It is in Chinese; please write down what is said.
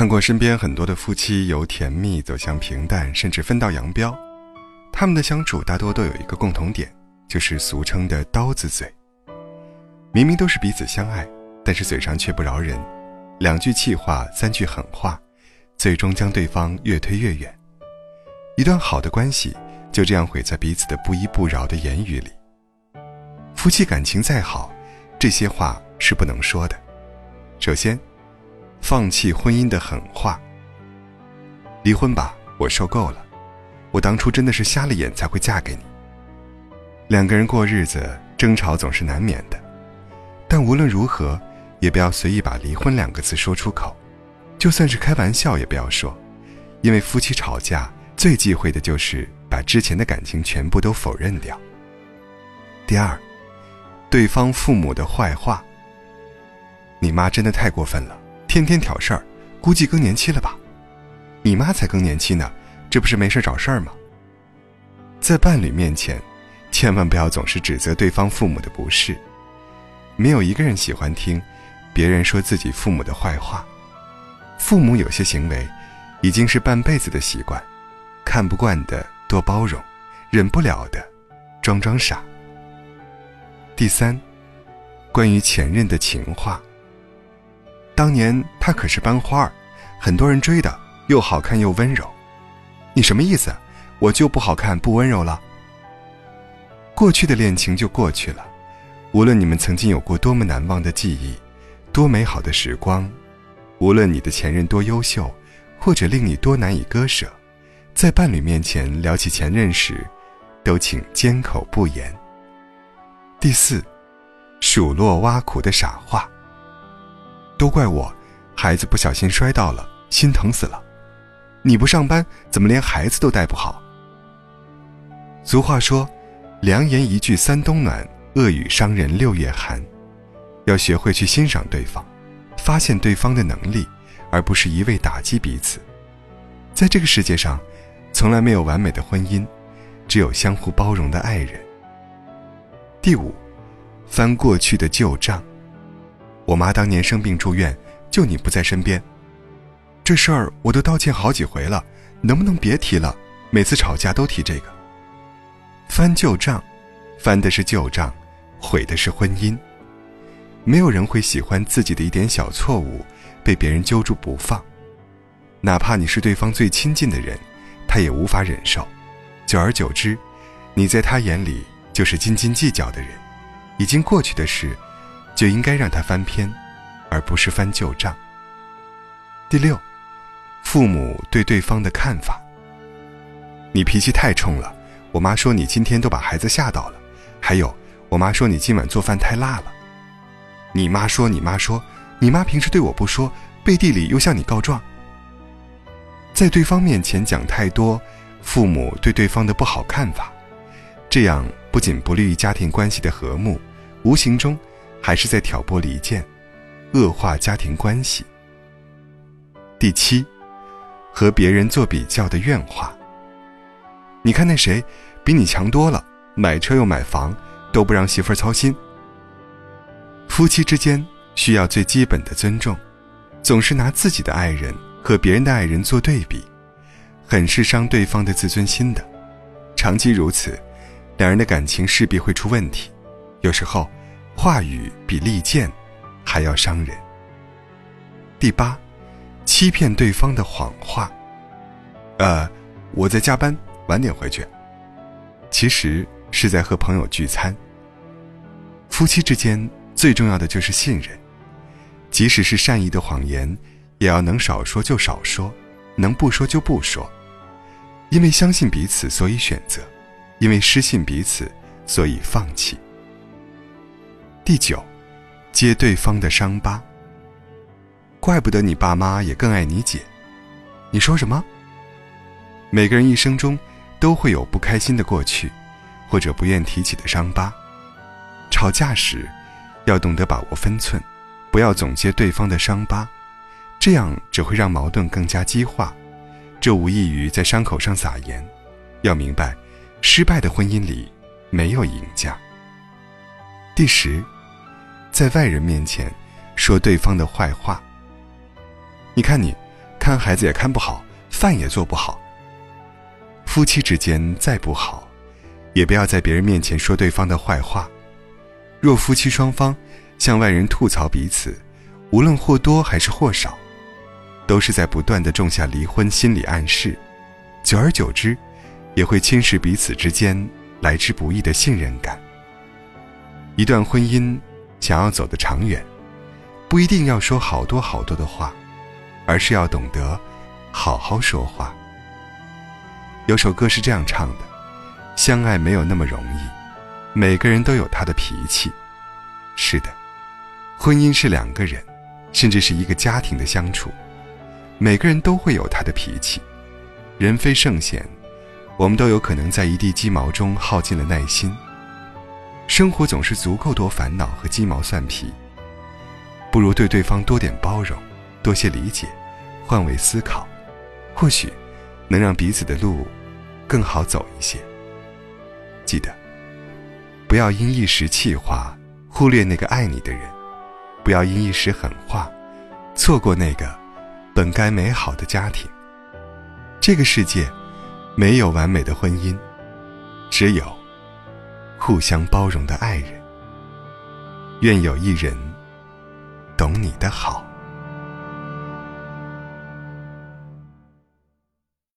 看过身边很多的夫妻由甜蜜走向平淡，甚至分道扬镳，他们的相处大多都有一个共同点，就是俗称的“刀子嘴”。明明都是彼此相爱，但是嘴上却不饶人，两句气话，三句狠话，最终将对方越推越远。一段好的关系就这样毁在彼此的不依不饶的言语里。夫妻感情再好，这些话是不能说的。首先，放弃婚姻的狠话。离婚吧，我受够了，我当初真的是瞎了眼才会嫁给你。两个人过日子，争吵总是难免的。但无论如何，也不要随意把“离婚”两个字说出口，就算是开玩笑也不要说，因为夫妻吵架最忌讳的就是把之前的感情全部都否认掉。第二，对方父母的坏话。你妈真的太过分了，天天挑事儿，估计更年期了吧？你妈才更年期呢，这不是没事找事儿吗？在伴侣面前，千万不要总是指责对方父母的不是。没有一个人喜欢听别人说自己父母的坏话。父母有些行为已经是半辈子的习惯，看不惯的多包容，忍不了的装装傻。第三，关于前任的情话。当年他可是班花，很多人追的，又好看又温柔。你什么意思？我就不好看不温柔了？过去的恋情就过去了。无论你们曾经有过多么难忘的记忆，多美好的时光，无论你的前任多优秀，或者令你多难以割舍，在伴侣面前聊起前任时，都请缄口不言。第四，数落挖苦的傻话。都怪我，孩子不小心摔到了，心疼死了。你不上班，怎么连孩子都带不好？俗话说，良言一句三冬暖。恶语伤人六月寒，要学会去欣赏对方，发现对方的能力，而不是一味打击彼此。在这个世界上，从来没有完美的婚姻，只有相互包容的爱人。第五，翻过去的旧账。我妈当年生病住院，就你不在身边，这事儿我都道歉好几回了，能不能别提了？每次吵架都提这个。翻旧账，翻的是旧账。毁的是婚姻。没有人会喜欢自己的一点小错误被别人揪住不放，哪怕你是对方最亲近的人，他也无法忍受。久而久之，你在他眼里就是斤斤计较的人。已经过去的事，就应该让他翻篇，而不是翻旧账。第六，父母对对方的看法。你脾气太冲了，我妈说你今天都把孩子吓到了，还有。我妈说你今晚做饭太辣了。你妈说，你妈说，你妈平时对我不说，背地里又向你告状。在对方面前讲太多父母对对方的不好看法，这样不仅不利于家庭关系的和睦，无形中还是在挑拨离间，恶化家庭关系。第七，和别人做比较的怨话。你看那谁，比你强多了，买车又买房。都不让媳妇儿操心。夫妻之间需要最基本的尊重，总是拿自己的爱人和别人的爱人做对比，很是伤对方的自尊心的。长期如此，两人的感情势必会出问题。有时候，话语比利剑还要伤人。第八，欺骗对方的谎话。呃，我在加班，晚点回去。其实。是在和朋友聚餐。夫妻之间最重要的就是信任，即使是善意的谎言，也要能少说就少说，能不说就不说。因为相信彼此，所以选择；因为失信彼此，所以放弃。第九，揭对方的伤疤。怪不得你爸妈也更爱你姐。你说什么？每个人一生中都会有不开心的过去。或者不愿提起的伤疤，吵架时要懂得把握分寸，不要总揭对方的伤疤，这样只会让矛盾更加激化，这无异于在伤口上撒盐。要明白，失败的婚姻里没有赢家。第十，在外人面前说对方的坏话。你看你，看孩子也看不好，饭也做不好。夫妻之间再不好，也不要在别人面前说对方的坏话。若夫妻双方向外人吐槽彼此，无论或多还是或少，都是在不断的种下离婚心理暗示，久而久之，也会侵蚀彼此之间来之不易的信任感。一段婚姻想要走得长远，不一定要说好多好多的话。而是要懂得好好说话。有首歌是这样唱的：“相爱没有那么容易，每个人都有他的脾气。”是的，婚姻是两个人，甚至是一个家庭的相处，每个人都会有他的脾气。人非圣贤，我们都有可能在一地鸡毛中耗尽了耐心。生活总是足够多烦恼和鸡毛蒜皮，不如对对方多点包容，多些理解。换位思考，或许能让彼此的路更好走一些。记得，不要因一时气话忽略那个爱你的人，不要因一时狠话错过那个本该美好的家庭。这个世界没有完美的婚姻，只有互相包容的爱人。愿有一人懂你的好。